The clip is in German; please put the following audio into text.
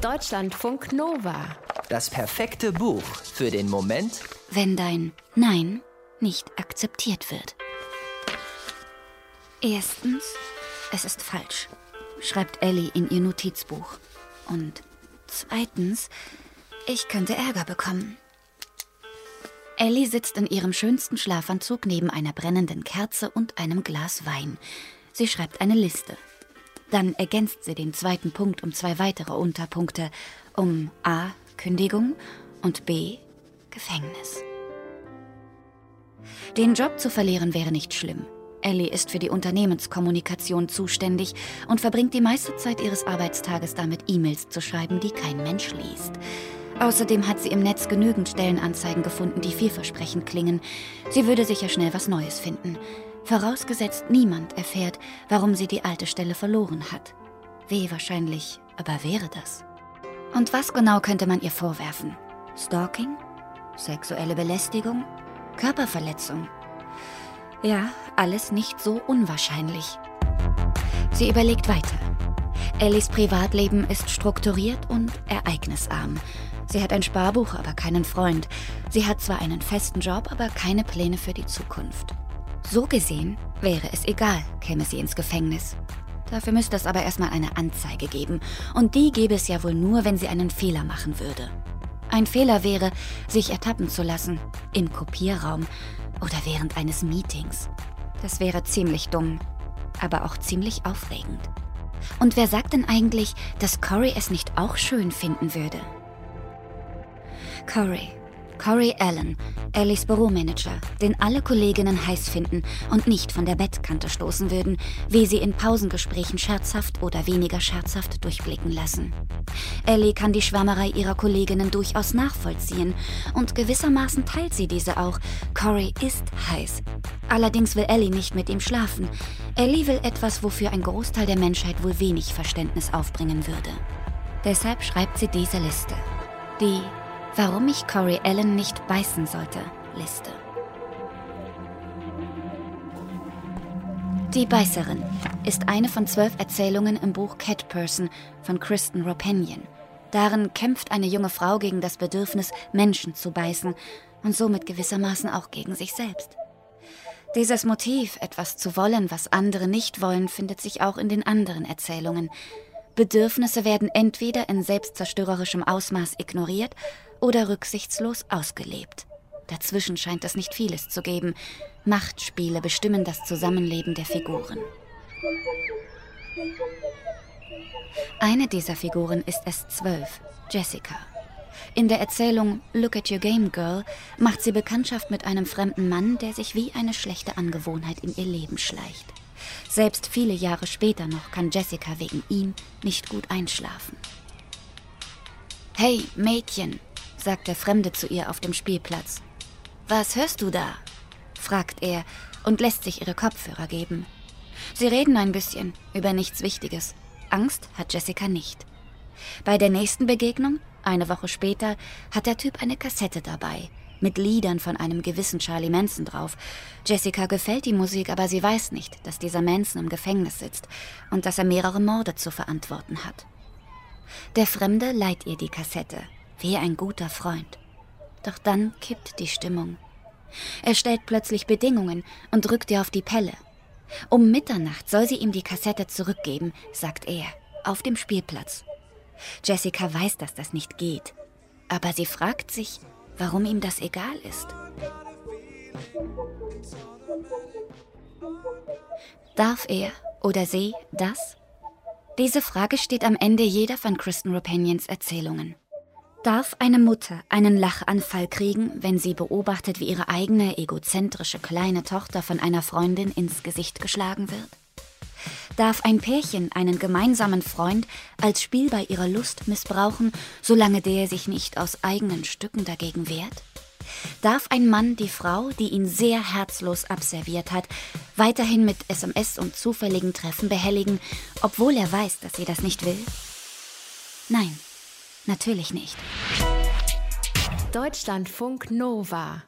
Deutschlandfunk Nova. Das perfekte Buch für den Moment, wenn dein Nein nicht akzeptiert wird. Erstens, es ist falsch, schreibt Ellie in ihr Notizbuch. Und zweitens, ich könnte Ärger bekommen. Ellie sitzt in ihrem schönsten Schlafanzug neben einer brennenden Kerze und einem Glas Wein. Sie schreibt eine Liste. Dann ergänzt sie den zweiten Punkt um zwei weitere Unterpunkte, um A. Kündigung und B. Gefängnis. Den Job zu verlieren wäre nicht schlimm. Ellie ist für die Unternehmenskommunikation zuständig und verbringt die meiste Zeit ihres Arbeitstages damit, E-Mails zu schreiben, die kein Mensch liest. Außerdem hat sie im Netz genügend Stellenanzeigen gefunden, die vielversprechend klingen. Sie würde sicher schnell was Neues finden. Vorausgesetzt, niemand erfährt, warum sie die alte Stelle verloren hat. Weh wahrscheinlich, aber wäre das. Und was genau könnte man ihr vorwerfen? Stalking? Sexuelle Belästigung? Körperverletzung? Ja, alles nicht so unwahrscheinlich. Sie überlegt weiter. Ellis Privatleben ist strukturiert und ereignisarm. Sie hat ein Sparbuch, aber keinen Freund. Sie hat zwar einen festen Job, aber keine Pläne für die Zukunft. So gesehen wäre es egal, käme sie ins Gefängnis. Dafür müsste es aber erstmal eine Anzeige geben. Und die gäbe es ja wohl nur, wenn sie einen Fehler machen würde. Ein Fehler wäre, sich ertappen zu lassen. Im Kopierraum oder während eines Meetings. Das wäre ziemlich dumm, aber auch ziemlich aufregend. Und wer sagt denn eigentlich, dass Cory es nicht auch schön finden würde? Cory, Corey Allen, Ellies Büromanager, den alle Kolleginnen heiß finden und nicht von der Bettkante stoßen würden, wie sie in Pausengesprächen scherzhaft oder weniger scherzhaft durchblicken lassen. Ellie kann die Schwärmerei ihrer Kolleginnen durchaus nachvollziehen und gewissermaßen teilt sie diese auch. Corey ist heiß. Allerdings will Ellie nicht mit ihm schlafen. Ellie will etwas, wofür ein Großteil der Menschheit wohl wenig Verständnis aufbringen würde. Deshalb schreibt sie diese Liste. Die Warum ich Corey Allen nicht beißen sollte, Liste. Die Beißerin ist eine von zwölf Erzählungen im Buch Cat Person von Kristen Ropenian. Darin kämpft eine junge Frau gegen das Bedürfnis, Menschen zu beißen und somit gewissermaßen auch gegen sich selbst. Dieses Motiv, etwas zu wollen, was andere nicht wollen, findet sich auch in den anderen Erzählungen. Bedürfnisse werden entweder in selbstzerstörerischem Ausmaß ignoriert oder rücksichtslos ausgelebt. Dazwischen scheint es nicht vieles zu geben. Machtspiele bestimmen das Zusammenleben der Figuren. Eine dieser Figuren ist S12, Jessica. In der Erzählung Look at Your Game Girl macht sie Bekanntschaft mit einem fremden Mann, der sich wie eine schlechte Angewohnheit in ihr Leben schleicht. Selbst viele Jahre später noch kann Jessica wegen ihm nicht gut einschlafen. Hey, Mädchen, sagt der Fremde zu ihr auf dem Spielplatz. Was hörst du da? fragt er und lässt sich ihre Kopfhörer geben. Sie reden ein bisschen über nichts Wichtiges. Angst hat Jessica nicht. Bei der nächsten Begegnung, eine Woche später, hat der Typ eine Kassette dabei, mit Liedern von einem gewissen Charlie Manson drauf. Jessica gefällt die Musik, aber sie weiß nicht, dass dieser Manson im Gefängnis sitzt und dass er mehrere Morde zu verantworten hat. Der Fremde leiht ihr die Kassette, wie ein guter Freund. Doch dann kippt die Stimmung. Er stellt plötzlich Bedingungen und drückt ihr auf die Pelle. Um Mitternacht soll sie ihm die Kassette zurückgeben, sagt er, auf dem Spielplatz. Jessica weiß, dass das nicht geht, aber sie fragt sich, warum ihm das egal ist. Darf er oder sie das? Diese Frage steht am Ende jeder von Kristen Ropenians Erzählungen. Darf eine Mutter einen Lachanfall kriegen, wenn sie beobachtet, wie ihre eigene egozentrische kleine Tochter von einer Freundin ins Gesicht geschlagen wird? Darf ein Pärchen einen gemeinsamen Freund als Spiel bei ihrer Lust missbrauchen, solange der sich nicht aus eigenen Stücken dagegen wehrt? Darf ein Mann die Frau, die ihn sehr herzlos abserviert hat, weiterhin mit SMS und zufälligen Treffen behelligen, obwohl er weiß, dass sie das nicht will? Nein. Natürlich nicht. Deutschlandfunk Nova